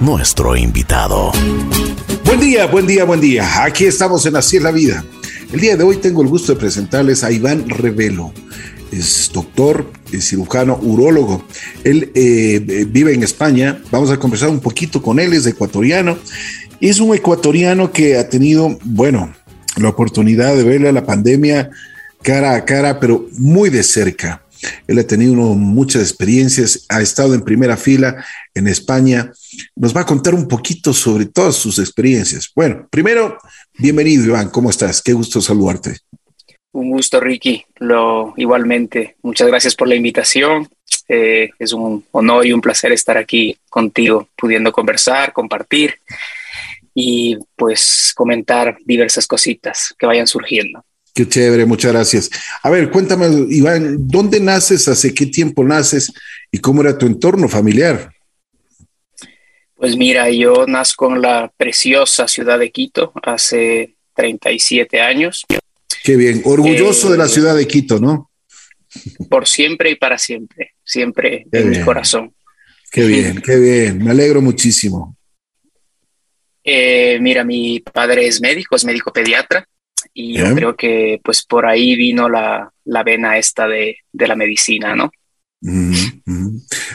nuestro invitado. Buen día, buen día, buen día. Aquí estamos en Así es la vida. El día de hoy tengo el gusto de presentarles a Iván Revelo. Es doctor, es cirujano, urólogo. Él eh, vive en España. Vamos a conversar un poquito con él, es ecuatoriano. Es un ecuatoriano que ha tenido, bueno, la oportunidad de verle la pandemia cara a cara, pero muy de cerca. Él ha tenido muchas experiencias, ha estado en primera fila en España. Nos va a contar un poquito sobre todas sus experiencias. Bueno, primero, bienvenido Iván, ¿cómo estás? Qué gusto saludarte. Un gusto, Ricky. Lo igualmente. Muchas gracias por la invitación. Eh, es un honor y un placer estar aquí contigo, pudiendo conversar, compartir y pues comentar diversas cositas que vayan surgiendo. Qué chévere, muchas gracias. A ver, cuéntame, Iván, ¿dónde naces? ¿Hace qué tiempo naces? ¿Y cómo era tu entorno familiar? Pues mira, yo nazco en la preciosa ciudad de Quito hace 37 años. Qué bien, orgulloso de la eh, ciudad de Quito, ¿no? Por siempre y para siempre, siempre en mi corazón. Qué bien, qué bien, me alegro muchísimo. Eh, mira, mi padre es médico, es médico pediatra y yo creo que pues por ahí vino la, la vena esta de, de, la medicina, ¿no?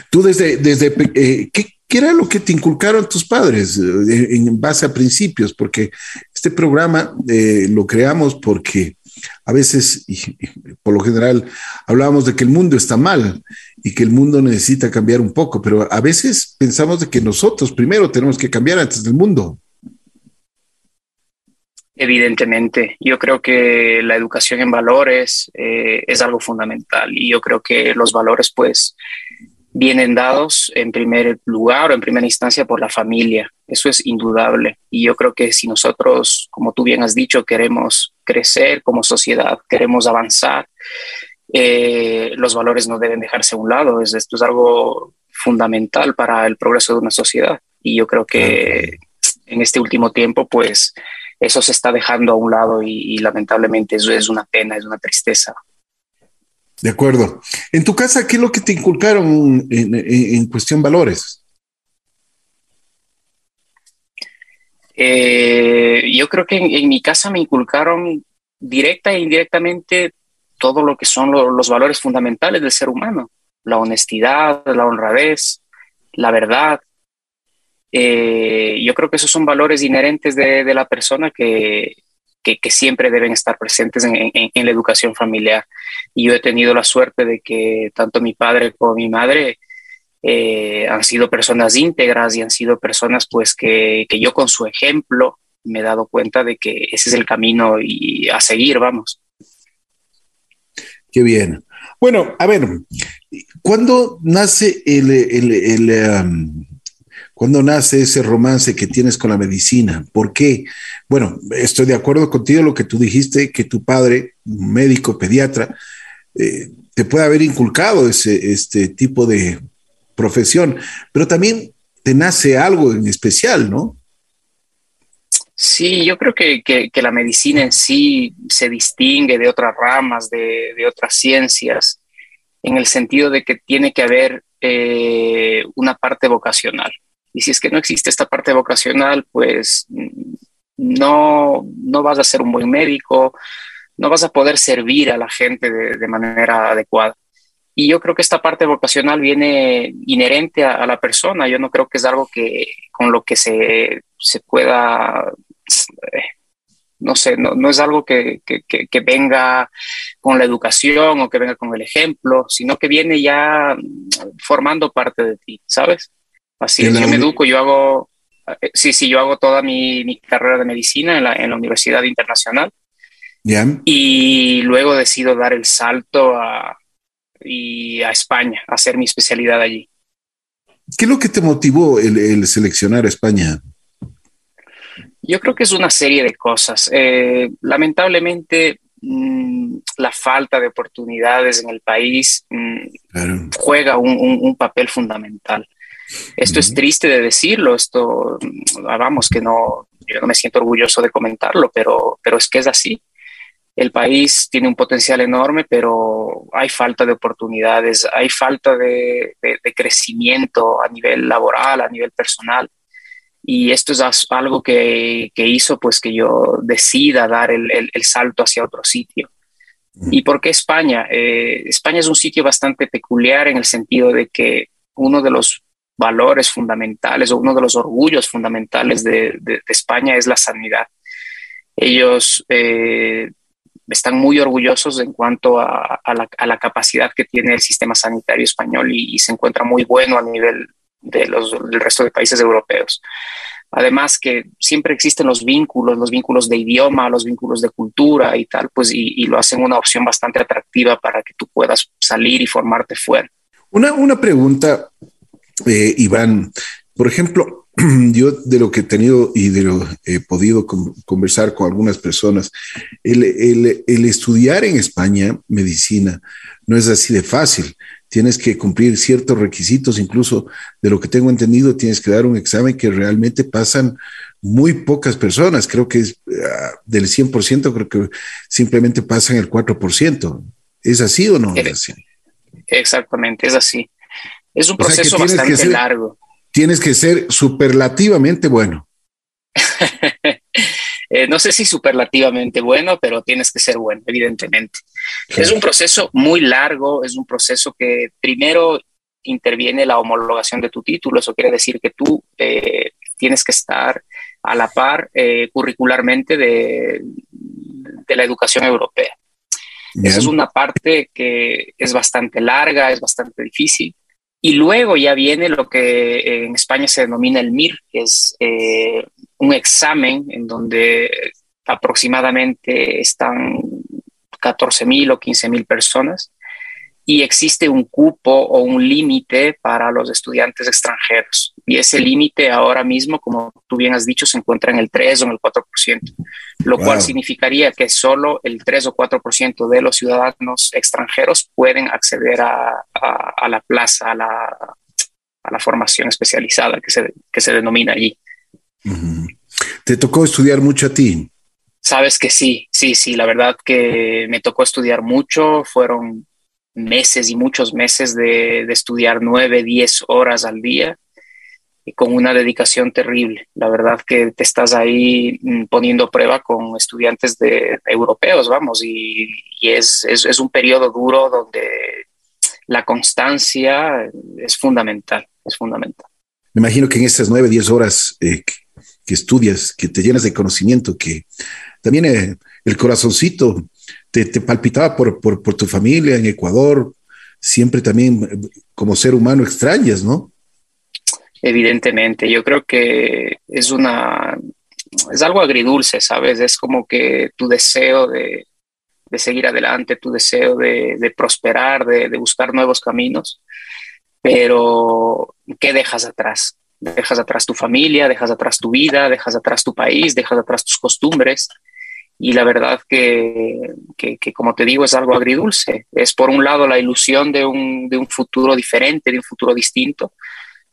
Tú desde, desde eh, ¿qué, ¿qué, era lo que te inculcaron tus padres eh, en base a principios? Porque este programa eh, lo creamos porque a veces, y, por lo general, hablábamos de que el mundo está mal y que el mundo necesita cambiar un poco, pero a veces pensamos de que nosotros primero tenemos que cambiar antes del mundo. Evidentemente, yo creo que la educación en valores eh, es algo fundamental y yo creo que los valores pues vienen dados en primer lugar o en primera instancia por la familia. Eso es indudable. Y yo creo que si nosotros, como tú bien has dicho, queremos crecer como sociedad, queremos avanzar, eh, los valores no deben dejarse a un lado. Es, esto es algo fundamental para el progreso de una sociedad. Y yo creo que en este último tiempo, pues, eso se está dejando a un lado y, lamentablemente eso es una pena, es una tristeza. De acuerdo. En tu casa, ¿qué es lo que te inculcaron en, cuestión valores? Eh, yo creo que en, mi casa me inculcaron directa e indirectamente todo lo que son los valores fundamentales del ser humano, la honestidad, la honradez, la verdad, eh, yo creo que esos son valores inherentes de, la persona que, que, siempre deben estar presentes en, en, la educación familiar. Y yo he tenido la suerte de que tanto mi padre como mi madre eh, han sido personas íntegras y han sido personas pues que, que, yo con su ejemplo me he dado cuenta de que ese es el camino y a seguir, vamos. Qué bien. Bueno, a ver, ¿cuándo nace el, el, el um, ¿Cuándo nace ese romance que tienes con la medicina? ¿Por qué? Bueno, estoy de acuerdo contigo lo que tú dijiste, que tu padre, médico, pediatra, eh, te puede haber inculcado ese, este tipo de profesión, pero también te nace algo en especial, ¿no? Sí, yo creo que, la medicina en sí se distingue de otras ramas, de, otras ciencias, en el sentido de que tiene que haber eh, una parte vocacional. Y si es que no existe esta parte vocacional, pues no, no vas a ser un buen médico, no vas a poder servir a la gente de, manera adecuada. Y yo creo que esta parte vocacional viene inherente a, la persona. Yo no creo que es algo que con lo que se, se pueda, no sé, no, no es algo que, que, venga con la educación o que venga con el ejemplo, sino que viene ya formando parte de ti, ¿sabes? Así es, yo me educo, yo hago, eh, sí, sí, yo hago toda mi, carrera de medicina en la, en la Universidad Internacional. Y luego decido dar el salto a, y a España, a hacer mi especialidad allí. ¿Qué es lo que te motivó el, seleccionar a España? Yo creo que es una serie de cosas. Eh, lamentablemente, mm, la falta de oportunidades en el país mm, juega un, un, papel fundamental. Esto es triste de decirlo, esto, mm, vamos, que no, yo no me siento orgulloso de comentarlo, pero, pero es que es así. El país tiene un potencial enorme, pero hay falta de oportunidades, hay falta de, crecimiento a nivel laboral, a nivel personal. Y esto es algo que, hizo pues que yo decida dar el, salto hacia otro sitio. ¿Y por qué España? Eh, España es un sitio bastante peculiar en el sentido de que uno de los valores fundamentales o uno de los orgullos fundamentales de, España es la sanidad. Ellos eh, están muy orgullosos en cuanto a, la, capacidad que tiene el sistema sanitario español y, se encuentra muy bueno a nivel de los, del resto de países europeos. Además que siempre existen los vínculos, los vínculos de idioma, los vínculos de cultura y tal, pues y, lo hacen una opción bastante atractiva para que tú puedas salir y formarte fuera. Una, una pregunta eh, Iván, por ejemplo, yo de lo que he tenido y de lo he podido conversar con algunas personas, el, estudiar en España medicina no es así de fácil. Tienes que cumplir ciertos requisitos, incluso de lo que tengo entendido, tienes que dar un examen que realmente pasan muy pocas personas. Creo que es ah, del 100%, creo que simplemente pasan el 4%. ¿Es así o no es así? Exactamente, es así. Es un proceso bastante largo. Tienes que ser superlativamente bueno. Eh, no sé si superlativamente bueno, pero tienes que ser bueno, evidentemente. Es un proceso muy largo, es un proceso que primero interviene la homologación de tu título, eso quiere decir que tú eh, tienes que estar a la par eh, curricularmente de, de, la educación europea. Esa es una parte que es bastante larga, es bastante difícil, y luego ya viene lo que en España se denomina el MIR, que es eh, un examen en donde aproximadamente están 14.000 o 15.000 personas y existe un cupo o un límite para los estudiantes extranjeros. Y ese límite ahora mismo, como tú bien has dicho, se encuentra en el 3 o en el 4%, lo cual significaría que solo el 3 o 4% de los ciudadanos extranjeros pueden acceder a, la plaza, a la, a la, formación especializada que se, que se denomina allí. ¿Te tocó estudiar mucho a ti? Sabes que sí, sí, sí, la verdad que me tocó estudiar mucho, fueron meses y muchos meses de, estudiar nueve, diez horas al día y con una dedicación terrible. La verdad que te estás ahí mm, poniendo prueba con estudiantes de, europeos, vamos, y, es, es, un periodo duro donde la constancia es fundamental, es fundamental. Me imagino que en esas nueve, diez horas eh, que, estudias, que te llenas de conocimiento, que también eh, el corazoncito te, palpitaba por, tu familia en Ecuador, siempre también como ser humano extrañas, ¿no? Evidentemente, yo creo que es una, es algo agridulce, ¿sabes? Es como que tu deseo de, seguir adelante, tu deseo de, prosperar, de, de, buscar nuevos caminos, pero ¿qué dejas atrás? Dejas atrás tu familia, dejas atrás tu vida, dejas atrás tu país, dejas atrás tus costumbres y la verdad que, como te digo, es algo agridulce. Es por un lado la ilusión de un, de un futuro diferente, de un futuro distinto,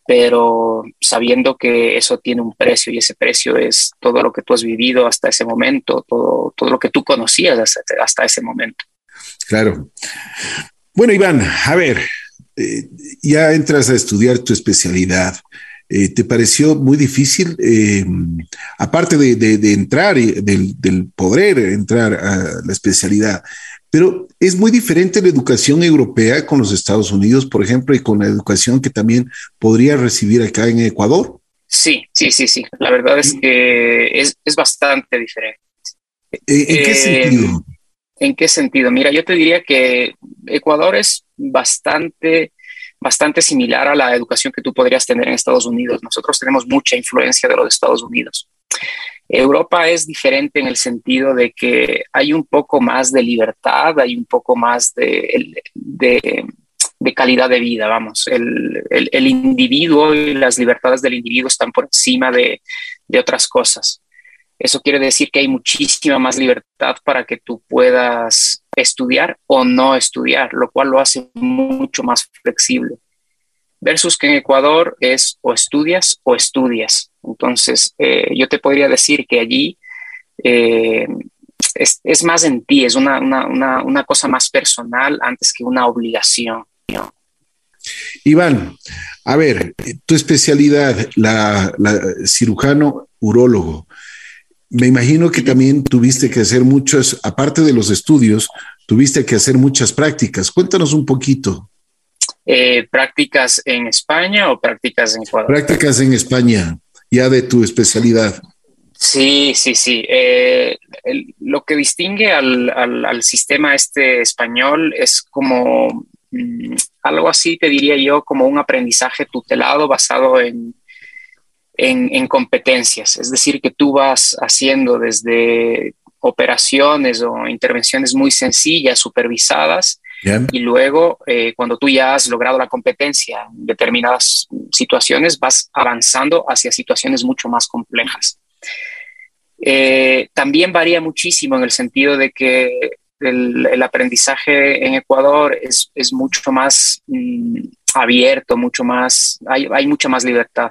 pero sabiendo que eso tiene un precio y ese precio es todo lo que tú has vivido hasta ese momento, todo, todo lo que tú conocías hasta, hasta ese momento. Claro. Bueno, Iván, a ver, eh, ya entras a estudiar tu especialidad. Eh, ¿Te pareció muy difícil, eh, aparte de, entrar, del, del, poder entrar a la especialidad? Pero es muy diferente la educación europea con los Estados Unidos, por ejemplo, y con la educación que también podría recibir acá en Ecuador. Sí, sí, sí, sí. La verdad es que es, bastante diferente. ¿En qué eh, sentido? ¿En qué sentido? Mira, yo te diría que Ecuador es bastante bastante similar a la educación que tú podrías tener en Estados Unidos. Nosotros tenemos mucha influencia de los Estados Unidos. Europa es diferente en el sentido de que hay un poco más de libertad, hay un poco más de, calidad de vida, vamos. El, individuo y las libertades del individuo están por encima de otras cosas. Eso quiere decir que hay muchísima más libertad para que tú puedas estudiar o no estudiar, lo cual lo hace mucho más flexible. Versus que en Ecuador es o estudias o estudias. Entonces, eh, yo te podría decir que allí eh, es, más en ti, es una, una, cosa más personal antes que una obligación. Iván, a ver, tu especialidad, la, cirujano urólogo. Me imagino que también tuviste que hacer muchas, aparte de los estudios, tuviste que hacer muchas prácticas. Cuéntanos un poquito. Eh, ¿Prácticas en España o prácticas en Ecuador? Prácticas en España, ya de tu especialidad. Sí, sí, sí. Eh, lo que distingue al, sistema este español es como mm, algo así, te diría yo, como un aprendizaje tutelado basado en, en, competencias. Es decir, que tú vas haciendo desde operaciones o intervenciones muy sencillas, supervisadas, y luego, eh, cuando tú ya has logrado la competencia en determinadas situaciones, vas avanzando hacia situaciones mucho más complejas. Eh, también varía muchísimo en el sentido de que el, aprendizaje en Ecuador es, mucho más mm, abierto, mucho más, hay, hay mucha más libertad.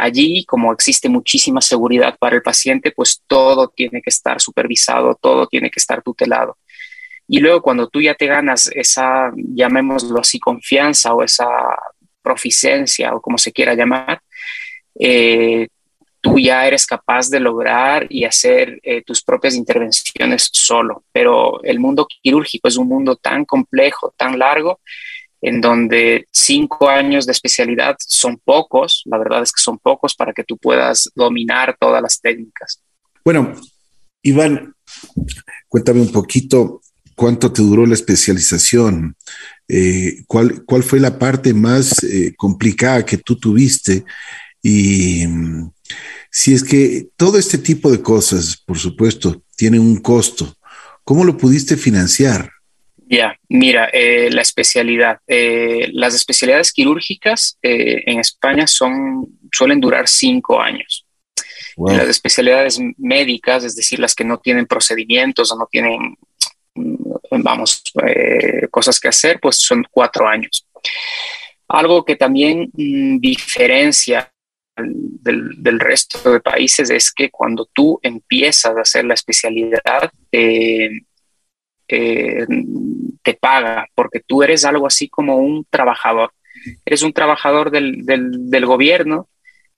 Allí, como existe muchísima seguridad para el paciente, pues todo tiene que estar supervisado, todo tiene que estar tutelado. Y luego cuando tú ya te ganas esa, llamémoslo así, confianza o esa proficiencia o como se quiera llamar, eh, tú ya eres capaz de lograr y hacer eh, tus propias intervenciones solo. Pero el mundo quirúrgico es un mundo tan complejo, tan largo, en donde cinco años de especialidad son pocos, la verdad es que son pocos para que tú puedas dominar todas las técnicas. Bueno, Iván, cuéntame un poquito cuánto te duró la especialización, eh, ¿cuál, cuál fue la parte más eh, complicada que tú tuviste y mm, si es que todo este tipo de cosas, por supuesto, tienen un costo, ¿cómo lo pudiste financiar? Ya, mira, eh, la especialidad. Eh, las especialidades quirúrgicas eh, en España son, suelen durar cinco años. Las especialidades médicas, es decir, las que no tienen procedimientos o no tienen, mm, vamos, cosas que hacer, pues son cuatro años. Algo que también mm, diferencia del, resto de países es que cuando tú empiezas a hacer la especialidad, eh, eh, te paga, porque tú eres algo así como un trabajador. Eres un trabajador del, del, gobierno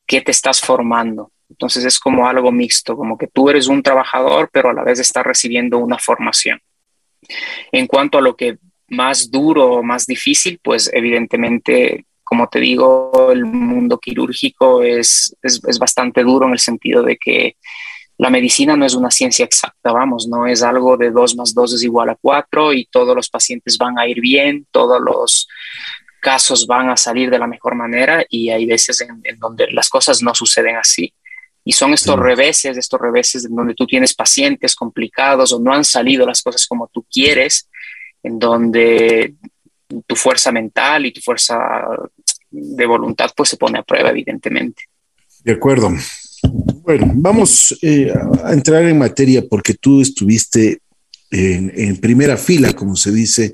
que te estás formando. Entonces es como algo mixto, como que tú eres un trabajador, pero a la vez estás recibiendo una formación. En cuanto a lo que más duro o más difícil, pues evidentemente como te digo, el mundo quirúrgico es, es, bastante duro en el sentido de que la medicina no es una ciencia exacta, vamos, no es algo de dos más dos es igual a cuatro y todos los pacientes van a ir bien, todos los casos van a salir de la mejor manera y hay veces en, donde las cosas no suceden así. Y son estos reveses, estos reveses en donde tú tienes pacientes complicados o no han salido las cosas como tú quieres, en donde tu fuerza mental y tu fuerza de voluntad pues se pone a prueba, evidentemente. De acuerdo. Bueno, vamos eh, a entrar en materia porque tú estuviste en, primera fila, como se dice,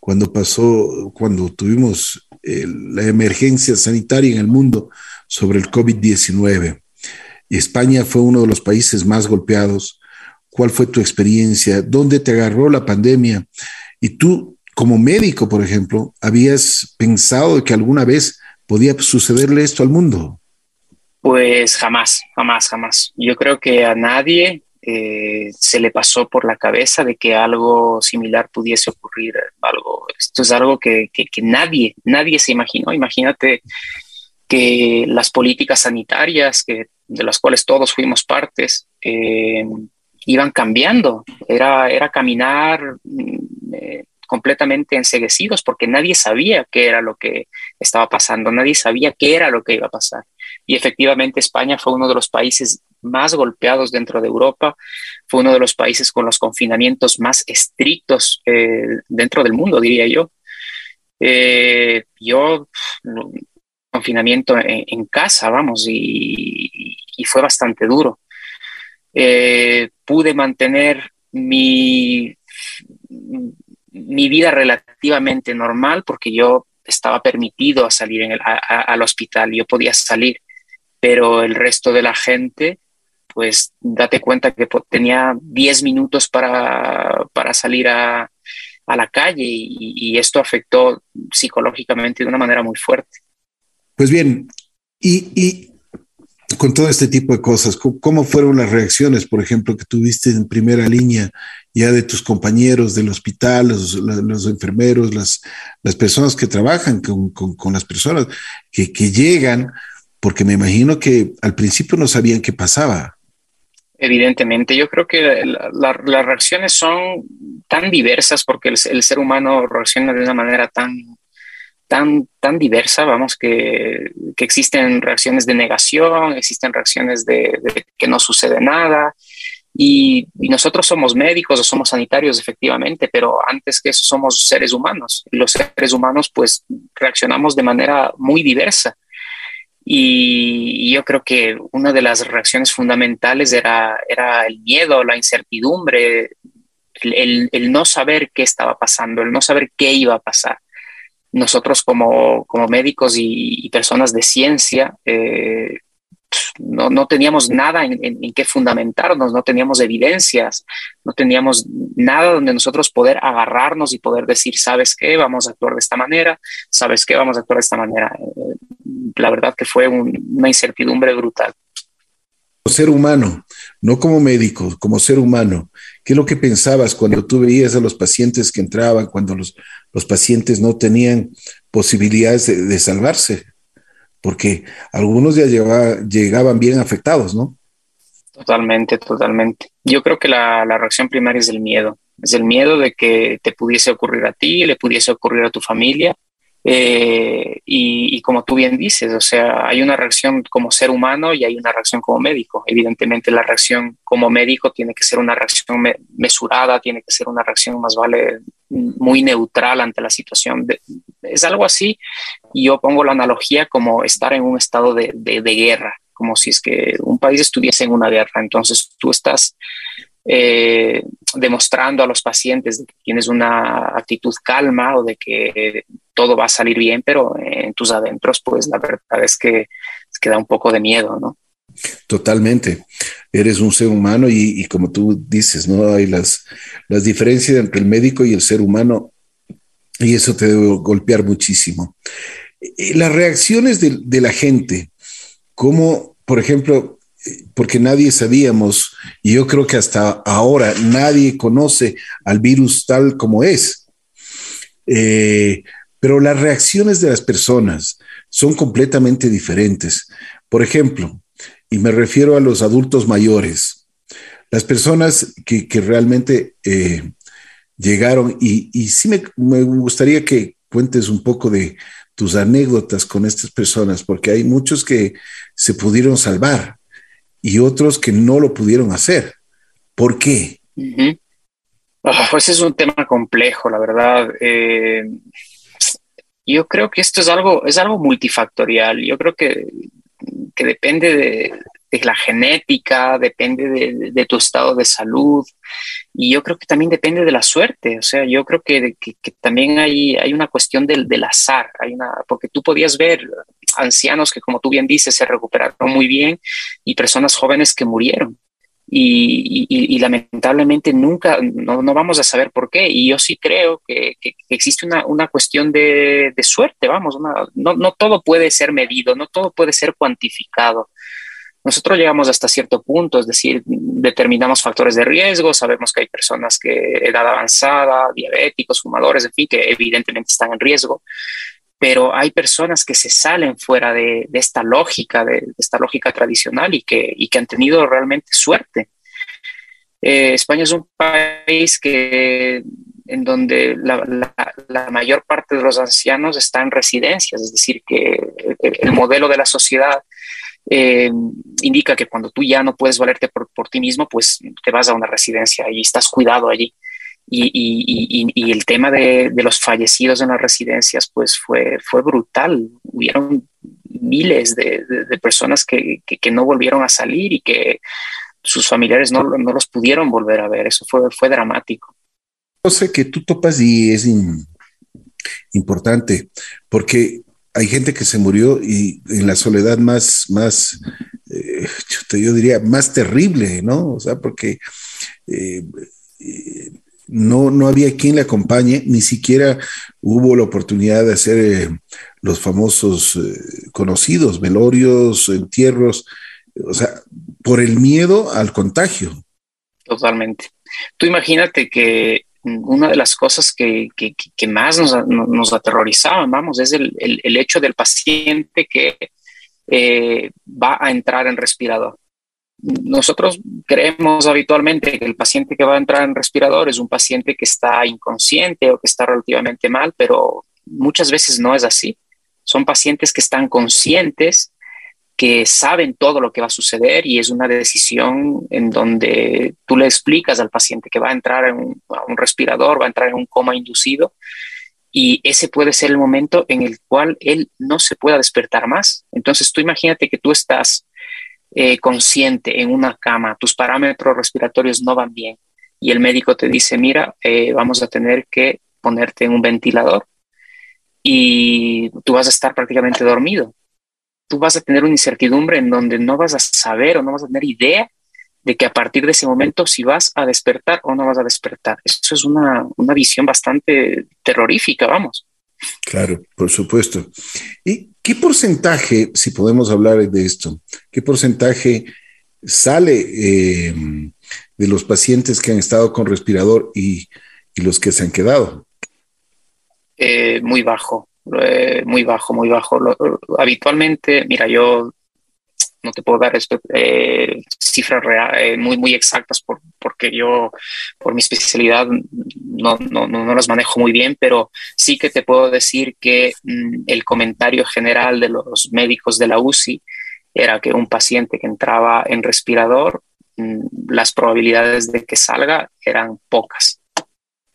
cuando pasó, cuando tuvimos eh, la emergencia sanitaria en el mundo sobre el COVID-19. Y España fue uno de los países más golpeados. ¿Cuál fue tu experiencia? ¿Dónde te agarró la pandemia? Y tú como médico, por ejemplo, ¿habías pensado que alguna vez podía sucederle esto al mundo? Pues jamás, jamás, jamás. Yo creo que a nadie eh, se le pasó por la cabeza de que algo similar pudiese ocurrir. Esto es algo que, nadie, nadie se imaginó. Imagínate que las políticas sanitarias de las cuales todos fuimos partes eh, iban cambiando. Era, era caminar mm, eh, completamente enseguecidos porque nadie sabía qué era lo que estaba pasando, nadie sabía qué era lo que iba a pasar. Y efectivamente España fue uno de los países más golpeados dentro de Europa, fue uno de los países con los confinamientos más estrictos eh, dentro del mundo, diría yo. Eh, yo, confinamiento en, casa, vamos, y, fue bastante duro. Eh, pude mantener mi mi vida relativamente normal porque yo estaba permitido a salir al hospital, yo podía salir, pero el resto de la gente pues date cuenta que tenía 10 minutos para, para salir a, a, la calle y, esto afectó psicológicamente de una manera muy fuerte. Pues bien, y, y con todo este tipo de cosas, ¿cómo fueron las reacciones, por ejemplo, que tuviste en primera línea ya de tus compañeros del hospital, los, los enfermeros, las, las, personas que trabajan con, con, con las personas que, que, llegan, porque me imagino que al principio no sabían qué pasaba. Evidentemente, yo creo que la, la, las reacciones son tan diversas porque el, ser humano reacciona de una manera tan tan, tan diversa, vamos, que, existen reacciones de negación, existen reacciones de, que no sucede nada. Y, y, nosotros somos médicos o somos sanitarios, efectivamente, pero antes que eso somos seres humanos. Los seres humanos, pues, reaccionamos de manera muy diversa. Y, yo creo que una de las reacciones fundamentales era, era el miedo, la incertidumbre, el, el, el no saber qué estaba pasando, el no saber qué iba a pasar nosotros como, como médicos y, y, personas de ciencia eh, no, no, teníamos nada en, en, en, qué fundamentarnos, no teníamos evidencias, no teníamos nada donde nosotros poder agarrarnos y poder decir, ¿sabes qué? Vamos a actuar de esta manera, ¿sabes qué? Vamos a actuar de esta manera. Eh, la verdad que fue un, una incertidumbre brutal. Ser humano, no como médico, como ser humano. ¿Qué es lo que pensabas cuando tú veías a los pacientes que entraban, cuando los, los pacientes no tenían posibilidades de, de salvarse? Porque algunos ya llevaba, llegaban bien afectados, ¿no? Totalmente, totalmente. Yo creo que la, la, reacción primaria es el miedo. Es el miedo de que te pudiese ocurrir a ti, le pudiese ocurrir a tu familia. Eh, y, como tú bien dices, o sea, hay una reacción como ser humano y hay una reacción como médico. Evidentemente la reacción como médico tiene que ser una reacción me mesurada, tiene que ser una reacción más vale muy neutral ante la situación. Es algo así y yo pongo la analogía como estar en un estado de, de, de guerra, como si es que un país estuviese en una guerra. Entonces tú estás eh, demostrando a los pacientes de que tienes una actitud calma o de que todo va a salir bien, pero en tus adentros, pues la verdad es que, es da un poco de miedo, ¿no? Totalmente. Eres un ser humano y, y, como tú dices, ¿no? Hay las, las diferencias entre el médico y el ser humano y eso te debe golpear muchísimo. Y las reacciones de, de la gente, como por ejemplo, porque nadie sabíamos, y yo creo que hasta ahora nadie conoce al virus tal como es. Eh, pero las reacciones de las personas son completamente diferentes. Por ejemplo, y me refiero a los adultos mayores, las personas que, realmente eh, llegaron, y, sí me, gustaría que cuentes un poco de tus anécdotas con estas personas, porque hay muchos que se pudieron salvar y otros que no lo pudieron hacer. ¿Por qué? Uh pues es un tema complejo, la verdad. Eh, yo creo que esto es algo, es algo multifactorial. Yo creo que, que depende de, la genética, depende de, de, tu estado de salud y yo creo que también depende de la suerte. O sea, yo creo que, que, que también hay, hay una cuestión del, del azar, hay una, porque tú podías ver ancianos que, como tú bien dices, se recuperaron muy bien y personas jóvenes que murieron. Y, lamentablemente nunca, no, no, vamos a saber por qué. Y yo sí creo que, existe una, una, cuestión de, de suerte, vamos, no, no, todo puede ser medido, no todo puede ser cuantificado. Nosotros llegamos hasta cierto punto, es decir, determinamos factores de riesgo, sabemos que hay personas que edad avanzada, diabéticos, fumadores, en fin, que evidentemente están en riesgo, pero hay personas que se salen fuera de, de esta lógica, de, de, esta lógica tradicional y que, y que han tenido realmente suerte. Eh, España es un país que, en donde la, la, la, mayor parte de los ancianos están en residencias, es decir, que el, el modelo de la sociedad eh, indica que cuando tú ya no puedes valerte por, por, ti mismo, pues te vas a una residencia y estás cuidado allí. Y, y, y, y el tema de, de, los fallecidos en las residencias, pues fue, fue brutal. Hubieron miles de, de, de personas que, que, que, no volvieron a salir y que sus familiares no, no, los pudieron volver a ver. Eso fue, fue dramático. Cosa que tú topas y es in, importante, porque hay gente que se murió y en la soledad más, más eh, yo diría, más terrible, ¿no? O sea, porque eh, no, no había quien le acompañe, ni siquiera hubo la oportunidad de hacer los famosos conocidos, velorios, entierros, o sea, por el miedo al contagio. Totalmente. Tú imagínate que una de las cosas que, que, más nos, nos, aterrorizaban, vamos, es el, el, hecho del paciente que eh, va a entrar en respirador. Nosotros creemos habitualmente que el paciente que va a entrar en respirador es un paciente que está inconsciente o que está relativamente mal, pero muchas veces no es así. Son pacientes que están conscientes que saben todo lo que va a suceder y es una decisión en donde tú le explicas al paciente que va a entrar en un, respirador, va a entrar en un coma inducido y ese puede ser el momento en el cual él no se pueda despertar más. Entonces tú imagínate que tú estás eh, consciente en una cama, tus parámetros respiratorios no van bien y el médico te dice, mira, eh, vamos a tener que ponerte en un ventilador y tú vas a estar prácticamente dormido tú vas a tener una incertidumbre en donde no vas a saber o no vas a tener idea de que a partir de ese momento si vas a despertar o no vas a despertar. Eso es una, una visión bastante terrorífica, vamos. Claro, por supuesto. ¿Y qué porcentaje, si podemos hablar de esto, qué porcentaje sale eh, de los pacientes que han estado con respirador y, los que se han quedado? Eh, muy bajo. Eh, muy bajo, muy bajo. habitualmente, mira, yo no te puedo dar eh, cifras eh, muy, muy exactas por, porque yo, por mi especialidad, no, no, no, las manejo muy bien, pero sí que te puedo decir que mm, el comentario general de los médicos de la UCI era que un paciente que entraba en respirador, mm, las probabilidades de que salga eran pocas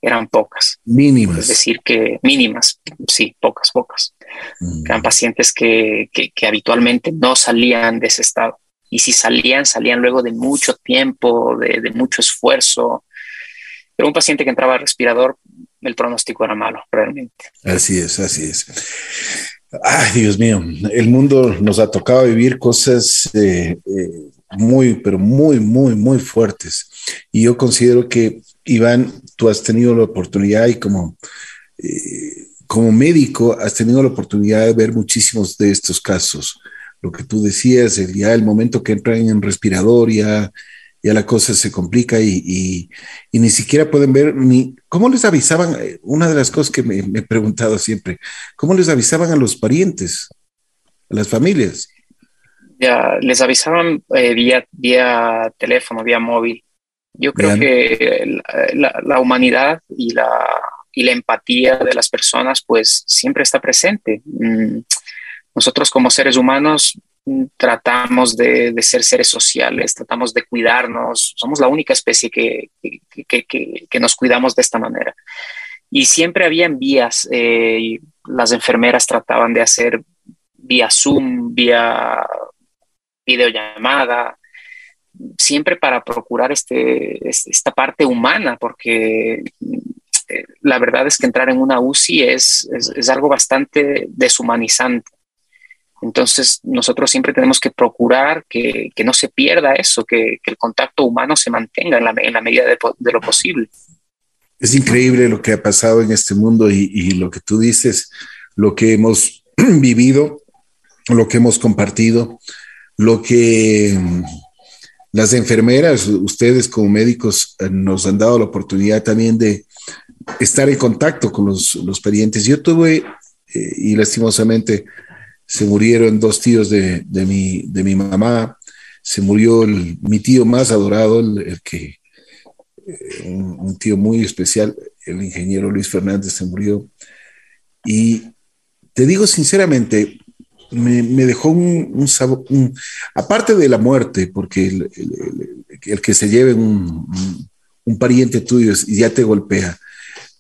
eran pocas. Mínimas. Es decir, que mínimas, sí, pocas, pocas. Mm. Eran pacientes que, que, habitualmente no salían de ese estado. Y si salían, salían luego de mucho tiempo, de, de mucho esfuerzo. Pero un paciente que entraba al respirador, el pronóstico era malo, realmente. Así es, así es. Ay, Dios mío, el mundo nos ha tocado vivir cosas eh, eh, muy, pero muy, muy, muy fuertes. Y yo considero que Iván, tú has tenido la oportunidad y como, eh, como médico has tenido la oportunidad de ver muchísimos de estos casos. Lo que tú decías, ya el momento que entran en respirador, ya, ya la cosa se complica y, y, ni siquiera pueden ver ni cómo les avisaban. Eh, una de las cosas que me, he preguntado siempre, ¿cómo les avisaban a los parientes, a las familias? Ya, les avisaban eh, vía, vía teléfono, vía móvil. Yo creo que la, humanidad y la, y la empatía de las personas pues siempre está presente. Mm, nosotros como seres humanos mm, tratamos de, ser seres sociales, tratamos de cuidarnos, somos la única especie que, que, nos cuidamos de esta manera. Y siempre habían vías, eh, las enfermeras trataban de hacer vía Zoom, vía videollamada, siempre para procurar este, esta parte humana, porque eh, la verdad es que entrar en una UCI es, es, algo bastante deshumanizante. Entonces, nosotros siempre tenemos que procurar que, que no se pierda eso, que, que, el contacto humano se mantenga en la, en la medida de, de, lo posible. Es increíble lo que ha pasado en este mundo y, y lo que tú dices, lo que hemos vivido, lo que hemos compartido, lo que las enfermeras, ustedes como médicos, eh, nos han dado la oportunidad también de estar en contacto con los, los parientes. Yo tuve, eh, y lastimosamente, se murieron dos tíos de, de, mi, de mi mamá, se murió mi tío más adorado, el, que, eh, un, tío muy especial, el ingeniero Luis Fernández se murió. Y te digo sinceramente, me, dejó un, sabor, aparte de la muerte, porque el, que se lleve un, pariente tuyo ya te golpea,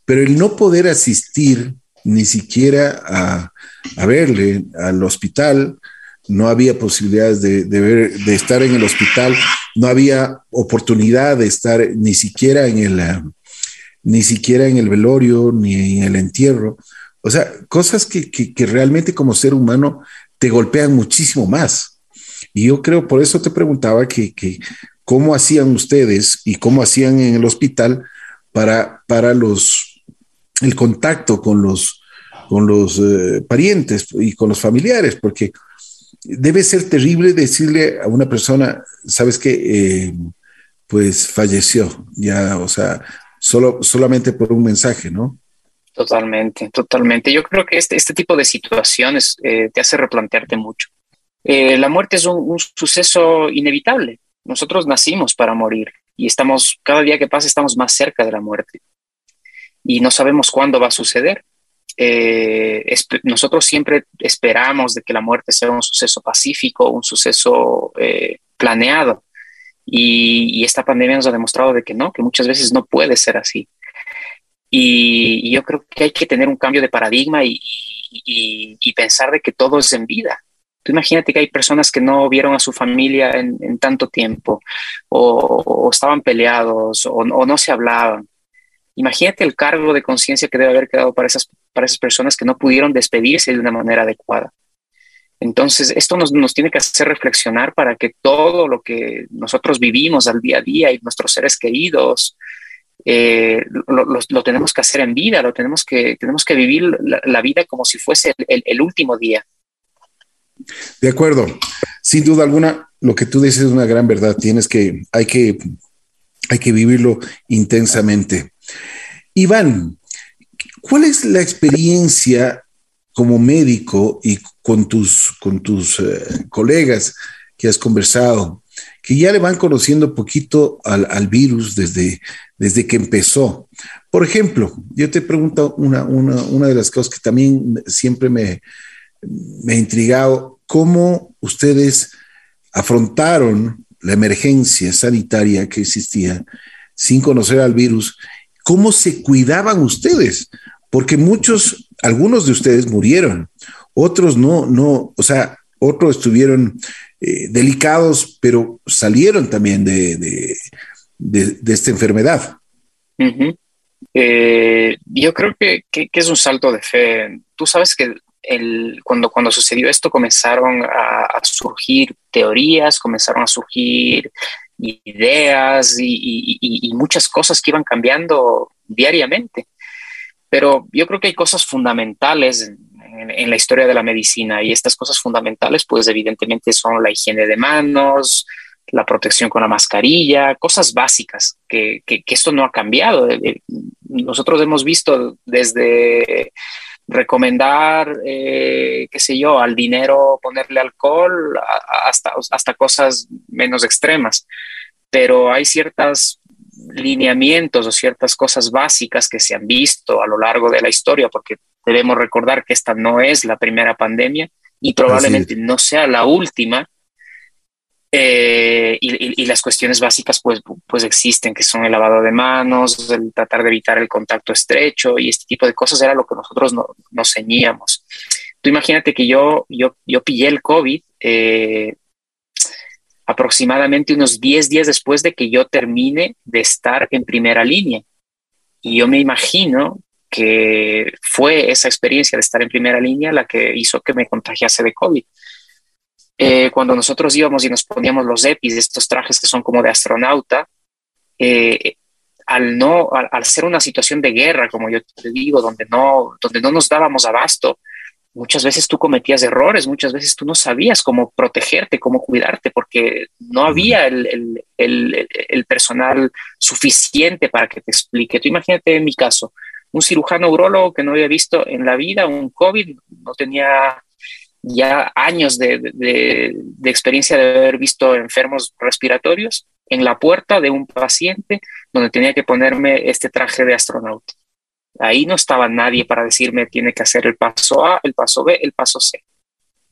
pero el no poder asistir ni siquiera a, a verle al hospital, no había posibilidades de, de estar en el hospital, no había oportunidad de estar ni siquiera en el, ni siquiera en el velorio, ni en el entierro. O sea, cosas que, realmente como ser humano te golpean muchísimo más. Y yo creo, por eso te preguntaba que, que cómo hacían ustedes y cómo hacían en el hospital para, para los, el contacto con los, con los eh, parientes y con los familiares, porque debe ser terrible decirle a una persona, sabes que, eh, pues falleció, ya, o sea, solo, solamente por un mensaje, ¿no? Totalmente, totalmente. Yo creo que este, este tipo de situaciones eh, te hace replantearte mucho. Eh, la muerte es un, suceso inevitable. Nosotros nacimos para morir y estamos, cada día que pasa, estamos más cerca de la muerte. Y no sabemos cuándo va a suceder. Eh, nosotros siempre esperamos de que la muerte sea un suceso pacífico, un suceso planeado. Y, y, esta pandemia nos ha demostrado de que no, que muchas veces no puede ser así. Y, yo creo que hay que tener un cambio de paradigma y, pensar de que todo es en vida. Tú imagínate que hay personas que no vieron a su familia en, tanto tiempo, o, estaban peleados, o, no se hablaban. Imagínate el cargo de conciencia que debe haber quedado para esas, para esas personas que no pudieron despedirse de una manera adecuada. Entonces, esto nos, nos, tiene que hacer reflexionar para que todo lo que nosotros vivimos al día a día y nuestros seres queridos, eh, lo, tenemos que hacer en vida, lo tenemos que, tenemos que vivir la, vida como si fuese el, último día. De acuerdo. Sin duda alguna, lo que tú dices es una gran verdad. Tienes que, hay que, hay que vivirlo intensamente. Iván, ¿cuál es la experiencia como médico y con tus, con tus eh, colegas que has conversado? Que ya le van conociendo poquito al, al virus desde, desde que empezó. Por ejemplo, yo te pregunto una, una, una de las cosas que también siempre me, me ha intrigado, ¿cómo ustedes afrontaron la emergencia sanitaria que existía sin conocer al virus? ¿Cómo se cuidaban ustedes? Porque muchos, algunos de ustedes murieron, otros no, no, o sea, otros estuvieron eh, delicados, pero salieron también de, de, esta enfermedad. Eh, yo creo que, es un salto de fe. Tú sabes que el, cuando, cuando sucedió esto comenzaron a, surgir teorías, comenzaron a surgir ideas y, muchas cosas que iban cambiando diariamente. Pero yo creo que hay cosas fundamentales en, la historia de la medicina y estas cosas fundamentales pues evidentemente son la higiene de manos, la protección con la mascarilla, cosas básicas, que, que, esto no ha cambiado. Eh, eh, nosotros hemos visto desde recomendar, eh, qué sé yo, al dinero ponerle alcohol hasta, hasta cosas menos extremas. Pero hay ciertos lineamientos o ciertas cosas básicas que se han visto a lo largo de la historia, porque debemos recordar que esta no es la primera pandemia y probablemente no sea la última. Eh, y, las cuestiones básicas pues, pues existen, que son el lavado de manos, el tratar de evitar el contacto estrecho y este tipo de cosas era lo que nosotros nos ceñíamos. Tú imagínate que yo, yo, yo pillé el COVID eh, aproximadamente unos 10 días después de que yo termine de estar en primera línea. Y yo me imagino que fue esa experiencia de estar en primera línea la que hizo que me contagiase de COVID. Eh, cuando nosotros íbamos y nos poníamos los EPIs, estos trajes que son como de astronauta, eh, al no, al, ser una situación de guerra, como yo te digo, donde no, donde no nos dábamos abasto, muchas veces tú cometías errores, muchas veces tú no sabías cómo protegerte, cómo cuidarte, porque no había el, el, el personal suficiente para que te explique. Tú imagínate en mi caso, un cirujano urologo que no había visto en la vida un COVID, no tenía ya años de, experiencia de haber visto enfermos respiratorios en la puerta de un paciente donde tenía que ponerme este traje de astronauta. Ahí no estaba nadie para decirme tiene que hacer el paso A, el paso B, el paso C.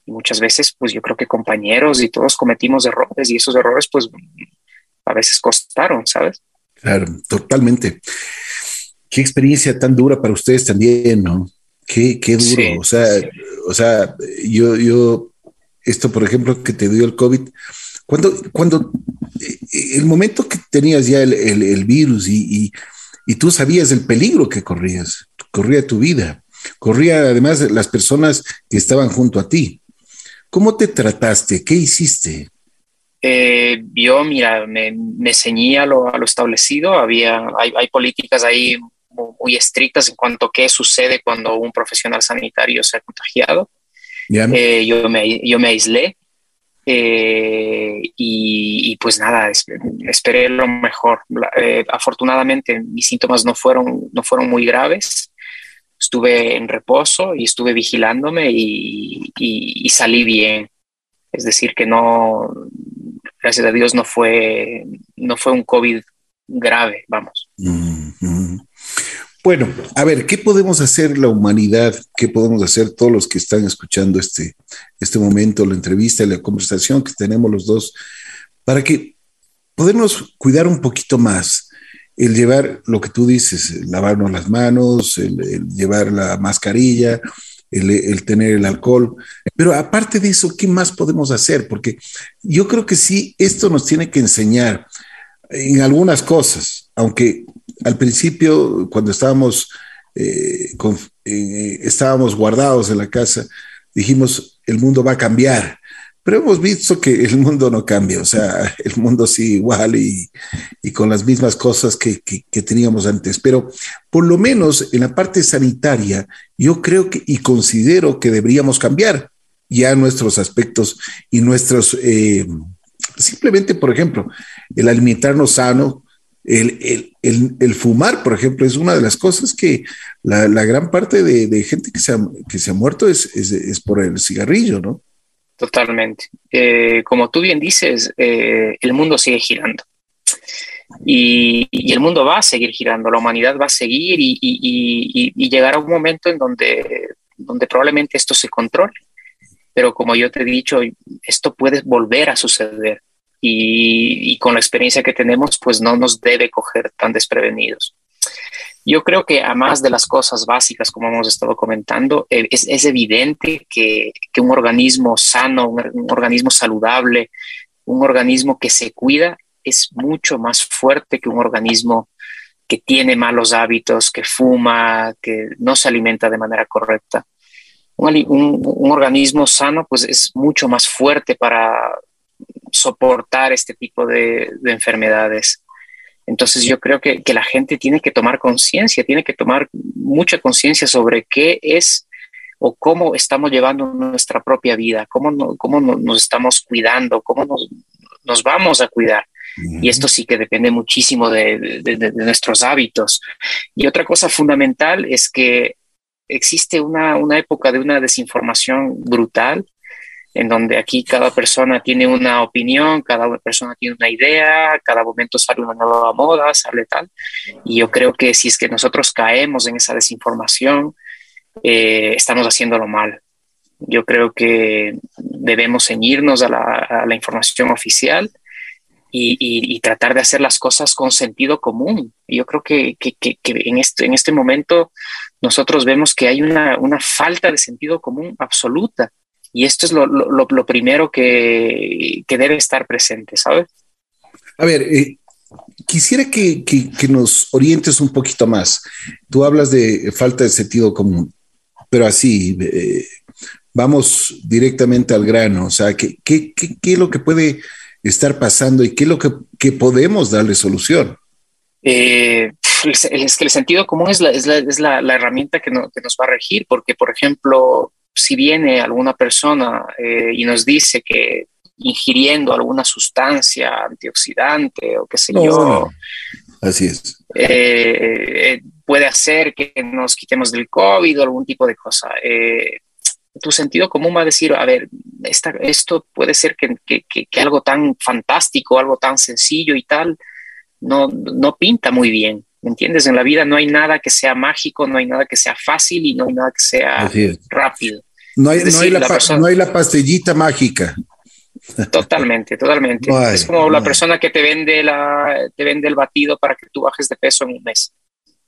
Y muchas veces, pues yo creo que compañeros y todos cometimos errores y esos errores, pues a veces costaron, ¿sabes? Claro, totalmente qué experiencia tan dura para ustedes también, ¿no? Qué, qué duro. o sea, o sea, yo, yo, esto, por ejemplo, que te dio el COVID, cuando, cuando eh, el momento que tenías ya el, el, virus y, y, tú sabías el peligro que corrías, corría tu vida, corría además las personas que estaban junto a ti. ¿Cómo te trataste? ¿Qué hiciste? Eh, yo, mira, me, me ceñía a lo, a lo establecido. Había, hay, hay, políticas ahí muy estrictas en cuanto a qué sucede cuando un profesional sanitario se ha contagiado. Eh, yo, me, yo me aislé eh, y, y, pues nada, esperé lo mejor. Eh, afortunadamente mis síntomas no fueron, no fueron muy graves. Estuve en reposo y estuve vigilándome y, y, y salí bien. Es decir, que no, gracias a Dios, no fue, no fue un COVID grave, vamos. Mm -hmm. Bueno, a ver, ¿qué podemos hacer la humanidad? ¿Qué podemos hacer todos los que están escuchando este, este momento, la entrevista la conversación que tenemos los dos, para que podamos cuidar un poquito más? El llevar lo que tú dices, lavarnos las manos, el, el llevar la mascarilla, el, el, tener el alcohol. Pero aparte de eso, ¿qué más podemos hacer? Porque yo creo que sí, esto nos tiene que enseñar en algunas cosas, aunque al principio, cuando estábamos, eh, con, eh, estábamos guardados en la casa, dijimos, el mundo va a cambiar. Pero hemos visto que el mundo no cambia, o sea, el mundo sigue igual y, con las mismas cosas que, teníamos antes. Pero por lo menos en la parte sanitaria, yo creo que y considero que deberíamos cambiar ya nuestros aspectos y nuestros, eh, simplemente, por ejemplo, el alimentarnos sano, el, el, el, el, fumar, por ejemplo, es una de las cosas que la, gran parte de, de, gente que se ha, que se ha muerto es, es, por el cigarrillo, ¿no? Totalmente. Eh, como tú bien dices, eh, el mundo sigue girando. Y, y, el mundo va a seguir girando, la humanidad va a seguir y, y, y un momento en donde, donde probablemente esto se controle. Pero como yo te he dicho, esto puede volver a suceder y, y, con la experiencia que tenemos, pues no nos debe coger tan desprevenidos. Yo creo que a más de las cosas básicas, como hemos estado comentando, eh, es, es, evidente que, que, un organismo sano, un, un, organismo saludable, un organismo que se cuida, es mucho más fuerte que un organismo que tiene malos hábitos, que fuma, que no se alimenta de manera correcta. Un, un organismo sano, pues es mucho más fuerte para soportar este tipo de, de enfermedades. Entonces yo creo que, la gente tiene que tomar conciencia, tiene que tomar mucha conciencia sobre qué es o cómo estamos llevando nuestra propia vida, cómo, cómo nos estamos cuidando, cómo nos, vamos a cuidar. Y esto sí que depende muchísimo de, de, de, nuestros hábitos. Y otra cosa fundamental es que existe una, una época de una desinformación brutal en donde aquí cada persona tiene una opinión, cada persona tiene una idea, cada momento sale una nueva moda, sale tal. Y yo creo que si es que nosotros caemos en esa desinformación, eh, estamos haciéndolo mal. Yo creo que debemos ceñirnos a la, información oficial y, tratar de hacer las cosas con sentido común. Yo creo que, este, en este momento nosotros vemos que hay una falta de sentido común absoluta y esto es lo, lo, lo primero que, que, debe estar presente, ¿sabes? A ver, eh, quisiera que, que, que, nos orientes un poquito más. Tú hablas de falta de sentido común, pero así, eh, vamos directamente al grano. O sea, ¿qué, qué, qué, es lo que puede estar pasando y qué es lo que, podemos darle solución? Eh, es que el sentido común es la, es la, es la, la herramienta que, no, que nos va a regir, porque, por ejemplo, si viene alguna persona eh, y nos dice que ingiriendo alguna sustancia antioxidante o qué sé no, yo, no. así es, eh, puede hacer que nos quitemos del COVID o algún tipo de cosa. Eh, tu sentido común va a decir, a ver, esta, esto puede ser que, que, que, que, algo tan fantástico, algo tan sencillo y tal, no, no pinta muy bien. ¿Me entiendes? En la vida no hay nada que sea mágico, no hay nada que sea fácil y no hay nada que sea rápido. No hay, decir, no, hay la, la persona... no hay, la, pastillita mágica. Totalmente, totalmente. No hay, es como la persona que te vende, la, te vende el batido para que tú bajes de peso en un mes.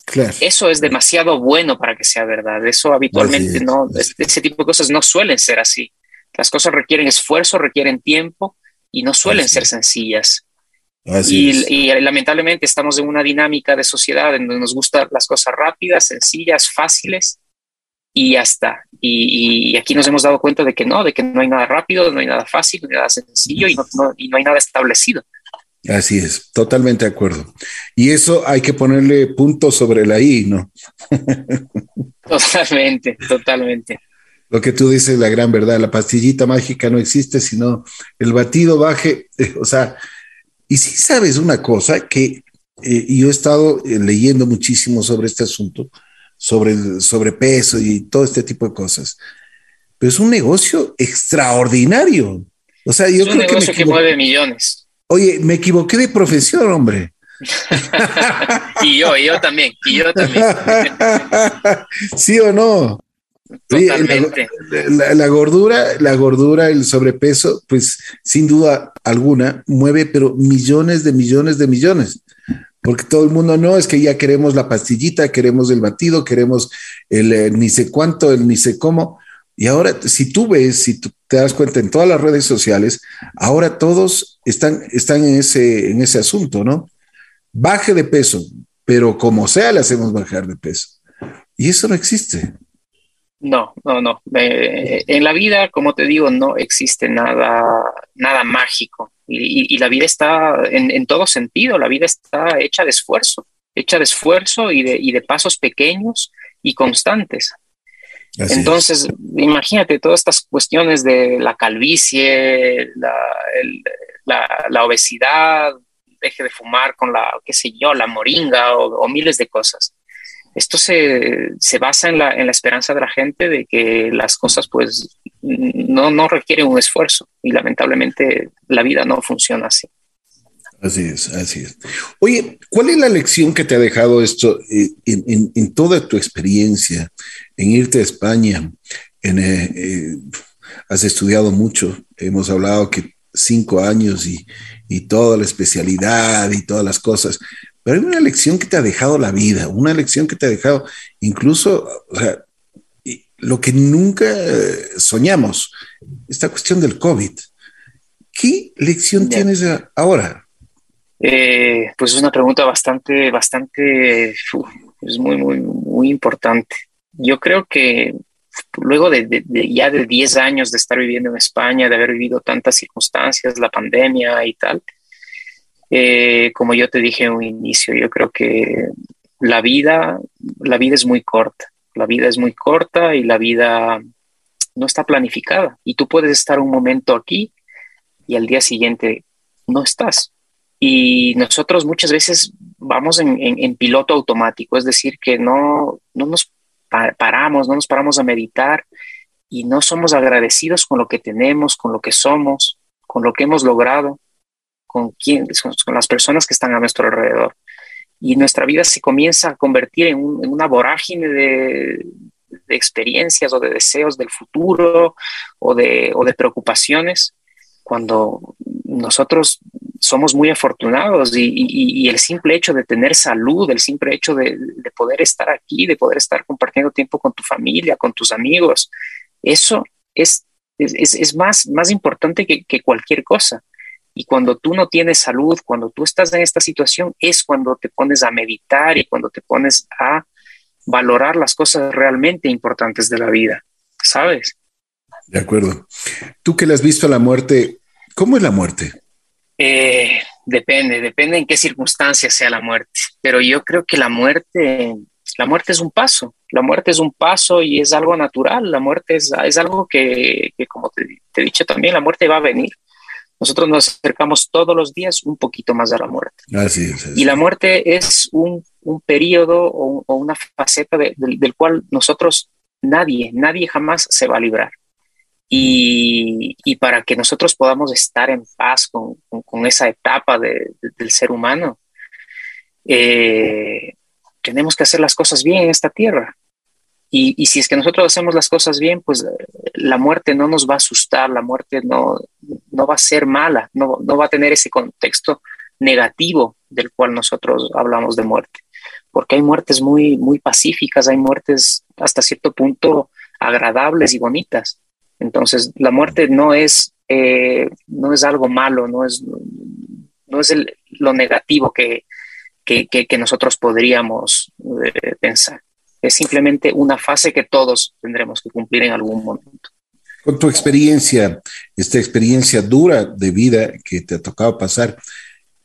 Claro. Eso es demasiado bueno para que sea verdad. Eso habitualmente es, no, ese tipo de cosas no suelen ser así. Las cosas requieren esfuerzo, requieren tiempo y no suelen ser sencillas. Y, y, lamentablemente estamos en una dinámica de sociedad en donde nos gustan las cosas rápidas, sencillas, fáciles. y ya está. Y, aquí nos hemos dado cuenta de que no, de que no hay nada rápido, no hay nada fácil, no hay nada sencillo y no, y no hay nada establecido. Así es, totalmente de acuerdo. Y eso hay que ponerle punto sobre la I, ¿no? totalmente, totalmente. Lo que tú dices, la gran verdad, la pastillita mágica no existe, sino el batido baje, o sea, y si sabes una cosa que eh, yo he estado eh, leyendo muchísimo sobre este asunto, sobre el sobrepeso y todo este tipo de cosas, pero es un negocio extraordinario. O sea, yo es un negocio que, mueve millones. Oye, me equivoqué de profesión, hombre. y yo, y yo también, y yo también. ¿Sí o no? Totalmente. la, gordura, la gordura, el sobrepeso, pues sin duda alguna mueve, pero millones de millones de millones. Porque todo el mundo no, es que ya queremos la pastillita, queremos el batido, queremos el, eh, ni sé cuánto, el ni sé cómo. Y ahora, si tú ves, si tú te das cuenta en todas las redes sociales, ahora todos están, están en, ese, en ese asunto, ¿no? Baje de peso, pero como sea le hacemos bajar de peso. Y eso no existe. No, no, no. Eh, en la vida, como te digo, no existe nada, nada mágico. Y, la vida está en, todo sentido, la vida está hecha de esfuerzo, hecha de esfuerzo y de, y de pasos pequeños y constantes. Entonces, imagínate todas estas cuestiones de la calvicie, la, obesidad, deje de fumar con la, qué sé yo, la moringa o miles de cosas esto se, basa en la, esperanza de la gente de que las cosas pues no, no requieren un esfuerzo y lamentablemente la vida no funciona así. Así es, así es. Oye, ¿cuál es la lección que te ha dejado esto eh, en, toda tu experiencia en irte a España? En, eh, eh, has estudiado mucho, hemos hablado que cinco años y, y toda la especialidad y todas las cosas, pero hay una lección que te ha dejado la vida, una lección que te ha dejado incluso, o sea, lo que nunca eh, soñamos, esta cuestión del COVID. ¿Qué lección tienes ahora? Eh, pues es una pregunta bastante, bastante, es muy, muy, muy importante. Yo creo que luego de, ya de 10 años de estar viviendo en España, de haber vivido tantas circunstancias, la pandemia y tal, eh, como yo te dije en un inicio, yo creo que la vida, la vida es muy corta. La vida es muy corta y la vida no está planificada. Y tú puedes estar un momento aquí y al día siguiente no estás. Y nosotros muchas veces vamos en, piloto automático, es decir, que no, no nos paramos, no nos paramos a meditar y no somos agradecidos con lo que tenemos, con lo que somos, con lo que hemos logrado con, quién, con las personas que están a nuestro alrededor. Y nuestra vida se comienza a convertir en, una vorágine de, experiencias o de deseos del futuro o de, preocupaciones, cuando nosotros somos muy afortunados y, el simple hecho de tener salud, el simple hecho de, poder estar aquí, de poder estar compartiendo tiempo con tu familia, con tus amigos, eso es, es, más, más importante que, cualquier cosa. Y cuando tú no tienes salud, cuando tú estás en esta situación, es cuando te pones a meditar y cuando te pones a valorar las cosas realmente importantes de la vida, ¿sabes? De acuerdo. Tú que le has visto a la muerte, ¿cómo es la muerte? Eh, depende, depende en qué circunstancias sea la muerte, pero yo creo que la muerte, la muerte es un paso, la muerte es un paso y es algo natural, la muerte es, es algo que, como te, te, he dicho también, la muerte va a venir nosotros nos acercamos todos los días un poquito más a la muerte. Así Y la muerte es un, un periodo o, una faceta del cual nosotros, nadie, nadie jamás se va a librar. Y, y para que nosotros podamos estar en paz con, con, esa etapa de, del ser humano, eh, tenemos que hacer las cosas bien en esta tierra. Y, si es que nosotros hacemos las cosas bien, pues eh, la muerte no nos va a asustar, la muerte no, no va a ser mala, no, no va a tener ese contexto negativo del cual nosotros hablamos de muerte. Porque hay muertes muy, muy pacíficas, hay muertes hasta cierto punto agradables y bonitas. Entonces, la muerte no es, eh, no es algo malo, no es, no es lo negativo que, que, que, nosotros podríamos eh, pensar Es simplemente una fase que todos tendremos que cumplir en algún momento. Con tu experiencia, esta experiencia dura de vida que te ha tocado pasar,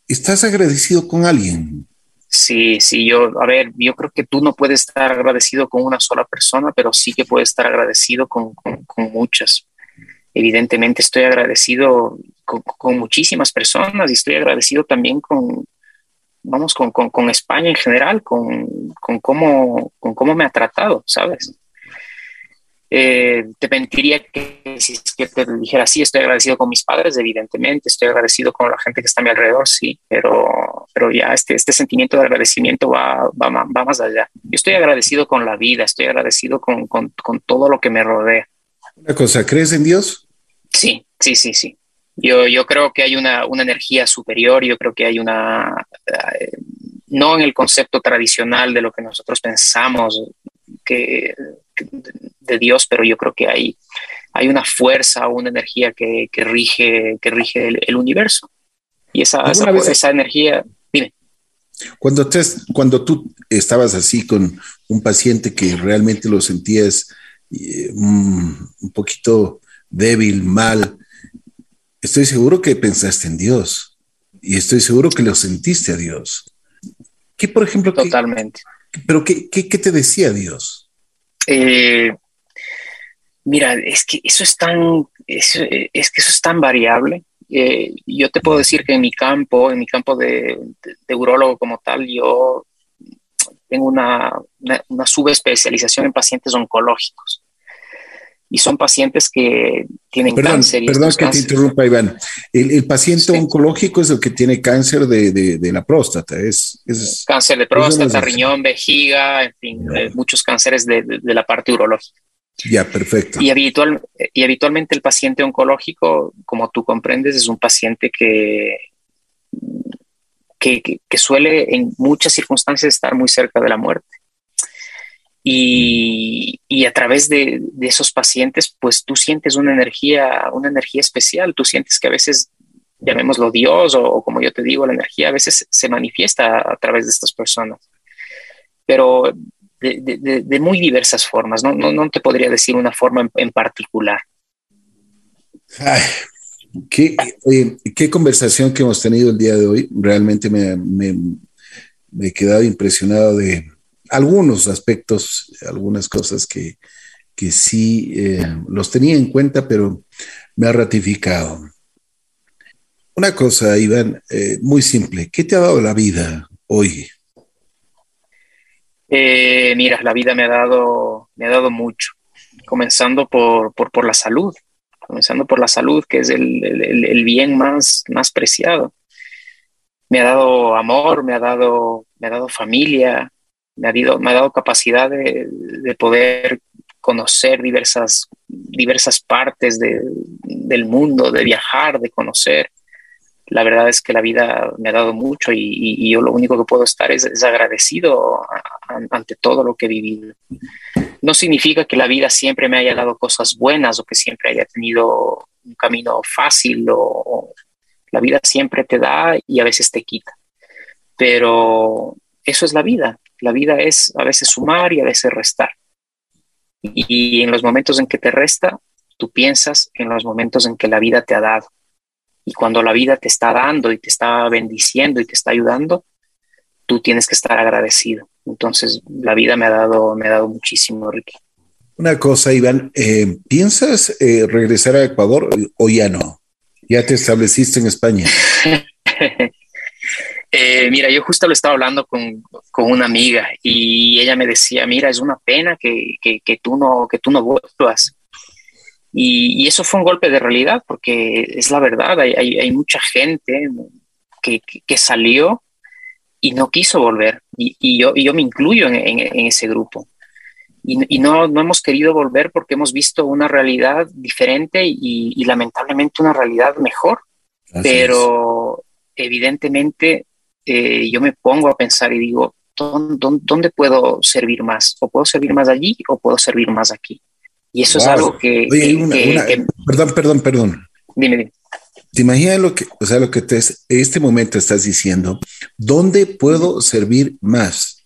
¿estás agradecido con alguien? Sí, sí, yo, a ver, yo creo que tú no puedes estar agradecido con una sola persona, pero sí que puedes estar agradecido con, muchas. Evidentemente estoy agradecido con, muchísimas personas y estoy agradecido también con, vamos, con, España en general, con, cómo, con cómo me ha tratado, ¿sabes? Eh, te mentiría que si que te dijera, sí, estoy agradecido con mis padres, evidentemente, estoy agradecido con la gente que está a mi alrededor, sí, pero, pero ya este, este sentimiento de agradecimiento va, va, va más allá. Yo estoy agradecido con la vida, estoy agradecido con, con, con todo lo que me rodea. Una cosa, ¿crees en Dios? Sí, sí, sí, sí. Yo, yo creo que hay una, una energía superior, yo creo que hay una, eh, no en el concepto tradicional de lo que nosotros pensamos que, de Dios, pero yo creo que hay, hay una fuerza una energía que, que rige, que rige el, universo. Y esa, esa, energía, dime. Cuando, te, cuando tú estabas así con un paciente que realmente lo sentías eh, un poquito débil, mal, estoy seguro que pensaste en Dios y estoy seguro que lo sentiste a Dios. ¿Qué, por ejemplo? Totalmente. ¿Pero qué, qué, qué, te decía Dios? Eh, mira, es que eso es tan, es, que eso es tan variable. Eh, yo te puedo decir que en mi campo, en mi campo de, de, urólogo como tal, yo tengo una, una, subespecialización en pacientes oncológicos. Y son pacientes que tienen cáncer. perdón que te interrumpa, Iván. El, paciente oncológico es el que tiene cáncer de, de, la próstata. Es, es, cáncer de próstata, riñón, vejiga, en fin, eh, muchos cánceres de, de, la parte urológica. Ya, perfecto. Y, habitual, y habitualmente el paciente oncológico, como tú comprendes, es un paciente que, que, que, suele en muchas circunstancias estar muy cerca de la muerte. Y, y a través de, de, esos pacientes, pues tú sientes una energía, una energía especial. Tú sientes que a veces, llamémoslo Dios o, o como yo te digo, la energía a veces se manifiesta a, través de estas personas. Pero de, muy diversas formas, ¿no? No, te podría decir una forma en, particular. qué, qué, conversación que hemos tenido el día de hoy. Realmente me, me, he quedado impresionado de algunos aspectos, algunas cosas que, que sí eh, los tenía en cuenta, pero me ha ratificado. Una cosa, Iván, eh, muy simple. ¿Qué te ha dado la vida hoy? Eh, mira, la vida me ha dado, me ha dado mucho, comenzando por, por, por la salud, comenzando por la salud, que es el, el, el, bien más, más preciado. Me ha dado amor, me ha dado, me ha dado familia, me ha, dado, me ha dado capacidad de, de poder conocer diversas, diversas partes de, del mundo, de viajar, de conocer la verdad es que la vida me ha dado mucho y, yo lo único que puedo estar es, agradecido ante todo lo que he vivido. No significa que la vida siempre me haya dado cosas buenas o que siempre haya tenido un camino fácil o, la vida siempre te da y a veces te quita. Pero eso es la vida. La vida es a veces sumar y a veces restar. y en los momentos en que te resta, tú piensas en los momentos en que la vida te ha dado y cuando la vida te está dando y te está bendiciendo y te está ayudando, tú tienes que estar agradecido. Entonces, la vida me ha dado, me ha dado muchísimo, Ricky. Una cosa, Iván, eh, ¿piensas eh, regresar a Ecuador o ya no? ¿Ya te estableciste en España? Eh, mira, yo justo lo estaba hablando con, con, una amiga y ella me decía, mira, es una pena que, que, que tú no que tú no vuelvas. Y, eso fue un golpe de realidad, porque es la verdad, hay, hay, mucha gente que, que, salió y no quiso volver, y, y yo, y yo me incluyo en, en, ese grupo. Y, no, no, hemos querido volver porque hemos visto una realidad diferente y, lamentablemente una realidad mejor. Pero evidentemente eh, yo me pongo a pensar y digo, ¿dónde, ¿dónde, puedo servir más? ¿O puedo servir más allí o puedo servir más aquí? Y eso es algo que, Perdón, perdón, perdón. Dime, dime. ¿Te imaginas lo que, o sea, lo que te este momento estás diciendo? ¿Dónde puedo servir más?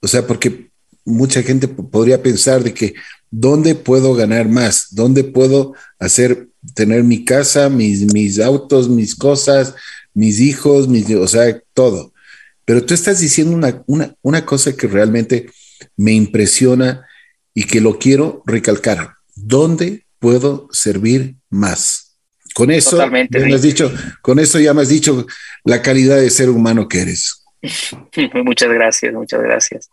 O sea, porque mucha gente podría pensar de que dónde puedo ganar más, dónde puedo hacer, tener mi casa, mis, mis autos, mis cosas, mis hijos, mis, o sea, todo. Pero tú estás diciendo una, una, una cosa que realmente me impresiona y que lo quiero recalcar. ¿Dónde puedo servir más? Con eso, me has dicho, con eso ya me has dicho la calidad de ser humano que eres. Muchas gracias, muchas gracias.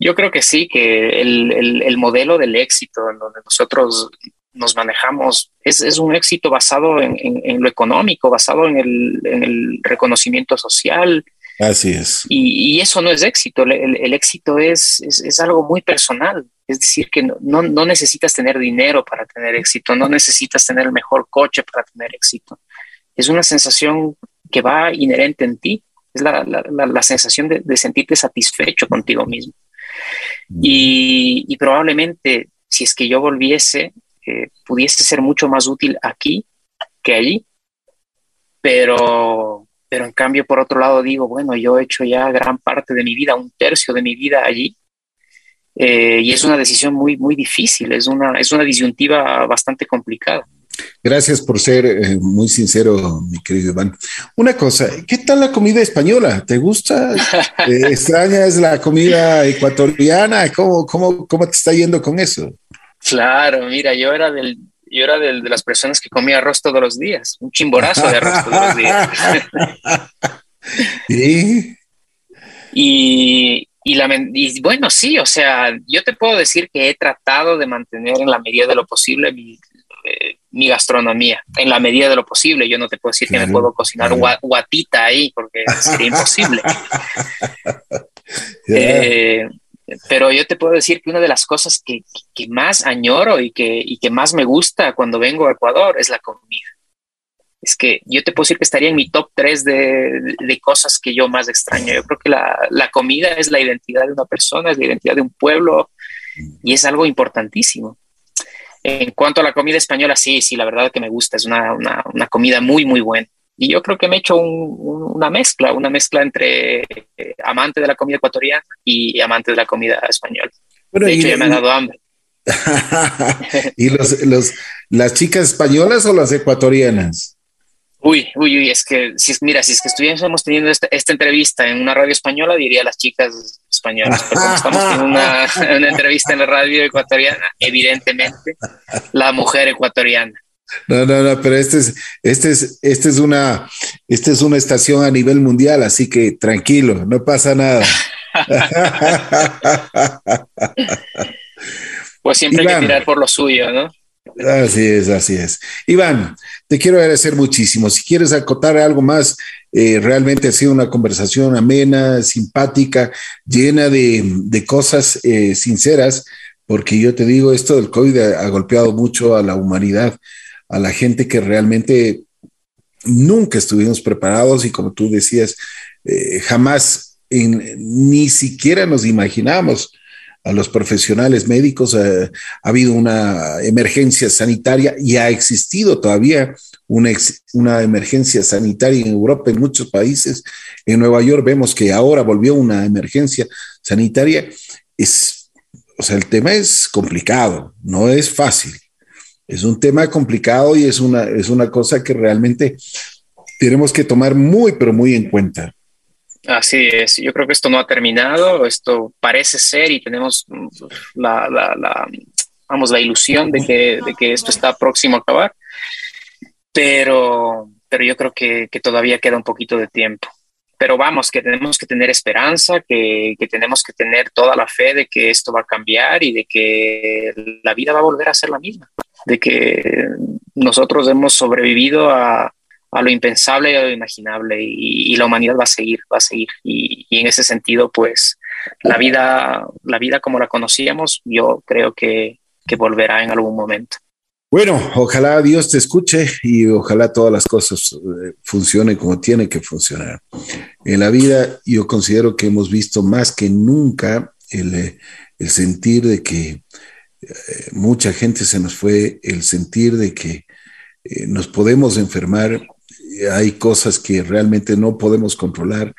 Yo creo que sí, que el, modelo del éxito en donde nosotros nos manejamos es, un éxito basado en, lo económico, basado en el, reconocimiento social. Así es. Y, eso no es éxito, el, éxito es, es, algo muy personal. Es decir, que no, no necesitas tener dinero para tener éxito, no necesitas tener el mejor coche para tener éxito. Es una sensación que va inherente en ti es la, sensación de, sentirte satisfecho contigo mismo. Mm. Y, probablemente si es que yo volviese, eh, pudiese ser mucho más útil aquí que allí, pero, pero en cambio por otro lado digo, bueno, yo he hecho ya gran parte de mi vida, un tercio de mi vida allí, eh, y es una decisión muy, muy difícil, es una, es una disyuntiva bastante complicada. Gracias por ser eh, muy sincero, mi querido Iván. Una cosa, ¿qué tal la comida española? ¿Te gusta? ¿Te ¿Extrañas la comida ecuatoriana? ¿Cómo, cómo, cómo te está yendo con eso? Claro, mira, yo era del, yo era de, las personas que comía arroz todos los días, un chimborazo de arroz todos los días. ¿Y? y, y, la, y, bueno, sí, o sea, yo te puedo decir que he tratado de mantener en la medida de lo posible mi, eh, mi gastronomía en la medida de lo posible. Yo no te puedo decir que me puedo cocinar guatita ahí porque sería imposible. Eh, pero yo te puedo decir que una de las cosas que, más añoro y que, y que más me gusta cuando vengo a Ecuador es la comida. Es que yo te puedo decir que estaría en mi top 3 de, de cosas que yo más extraño. Yo creo que la, la comida es la identidad de una persona, es la identidad de un pueblo y es algo importantísimo. En cuanto a la comida española, sí, sí, la verdad que me gusta, es una, una, comida muy, muy buena. Y yo creo que me he hecho una mezcla, una mezcla entre eh, amante de la comida ecuatoriana y, amante de la comida española. de hecho, ya me ha dado hambre. ¿Y los, los, las chicas españolas o las ecuatorianas? Uy, uy, uy, es que, si, mira, si es que estuviésemos teniendo esta, entrevista en una radio española, diría las chicas españolas, pero como estamos una, una, entrevista en la radio ecuatoriana, evidentemente, la mujer ecuatoriana. No, no, no, pero este es, este es, este es una, este es una estación a nivel mundial, así que tranquilo, no pasa nada. pues siempre hay que tirar por lo suyo, ¿no? Así es, así es. Iván, te quiero agradecer muchísimo. Si quieres acotar algo más, eh, realmente ha sido una conversación amena, simpática, llena de, cosas eh, sinceras, porque yo te digo, esto del COVID ha, golpeado mucho a la humanidad, a la gente que realmente nunca estuvimos preparados y como tú decías, eh, jamás ni siquiera nos imaginamos a los profesionales médicos. ha habido una emergencia sanitaria y ha existido todavía una, una emergencia sanitaria en Europa, en muchos países. En Nueva York vemos que ahora volvió una emergencia sanitaria. Es, o sea, el tema es complicado, no es fácil. Es un tema complicado y es una, es una cosa que realmente tenemos que tomar muy, pero muy en cuenta. Así es, yo creo que esto no ha terminado, esto parece ser y tenemos la, la, vamos, la ilusión de que, de que, esto está próximo a acabar, pero, pero yo creo que, que, todavía queda un poquito de tiempo. Pero vamos, que tenemos que tener esperanza, que, que tenemos que tener toda la fe de que esto va a cambiar y de que la vida va a volver a ser la misma, de que nosotros hemos sobrevivido a, a lo impensable y a lo imaginable y, la humanidad va a seguir, va a seguir. Y, en ese sentido, pues la vida, la vida como la conocíamos, yo creo que, que volverá en algún momento. Bueno, ojalá Dios te escuche y ojalá todas las cosas eh, funcionen como tienen que funcionar. En la vida yo considero que hemos visto más que nunca el, eh, el sentir de que eh, mucha gente se nos fue, el sentir de que nos podemos enfermar hay cosas que realmente no podemos controlar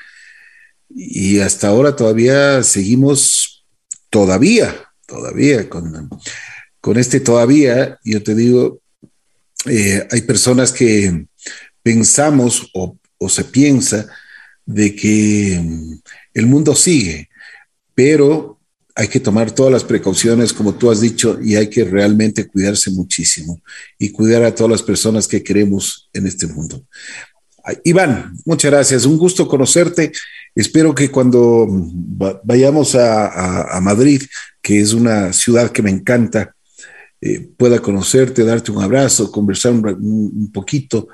y hasta ahora todavía seguimos todavía, todavía, con, con este todavía, yo te digo, eh, hay personas que pensamos o, o se piensa de que mm, el mundo sigue, pero hay que tomar todas las precauciones, como tú has dicho, y hay que realmente cuidarse muchísimo y cuidar a todas las personas que queremos en este mundo. Iván, muchas gracias. Un gusto conocerte. Espero que cuando vayamos a, Madrid, que es una ciudad que me encanta, eh, pueda conocerte, darte un abrazo, conversar un, poquito,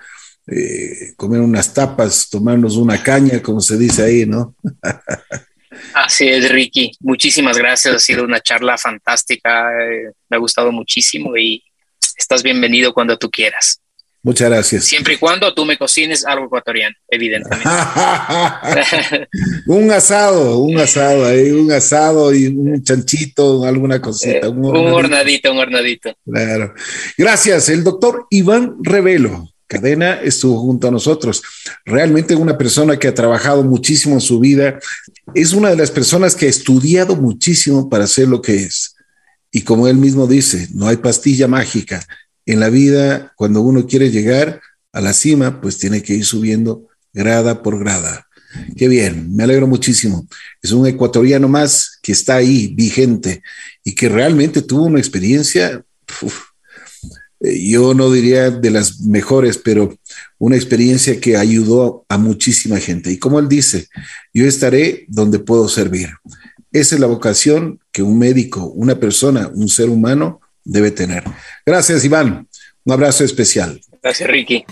eh, comer unas tapas, tomarnos una caña, como se dice ahí, ¿no? Así es, Ricky. Muchísimas gracias. Ha sido una charla fantástica. Eh, me ha gustado muchísimo y estás bienvenido cuando tú quieras. Muchas gracias. Siempre y cuando tú me cocines algo ecuatoriano, evidentemente. un asado, un asado, un asado y un chanchito, alguna cosita. Eh, un, hornadito. un hornadito, Claro. Gracias, el doctor Iván Revelo. Cadena estuvo junto a nosotros. Realmente una persona que ha trabajado muchísimo en su vida. Es una de las personas que ha estudiado muchísimo para ser lo que es. Y como él mismo dice, no hay pastilla mágica en la vida, cuando uno quiere llegar a la cima, pues tiene que ir subiendo grada por grada. Qué bien, me alegro muchísimo. Es un ecuatoriano más que está ahí, vigente, y que realmente tuvo una experiencia, eh, yo no diría de las mejores, pero una experiencia que ayudó a muchísima gente. Y como él dice, yo estaré donde puedo servir. Esa es la vocación que un médico, una persona, un ser humano debe tener. Gracias, Iván. Un abrazo especial. Gracias, Ricky.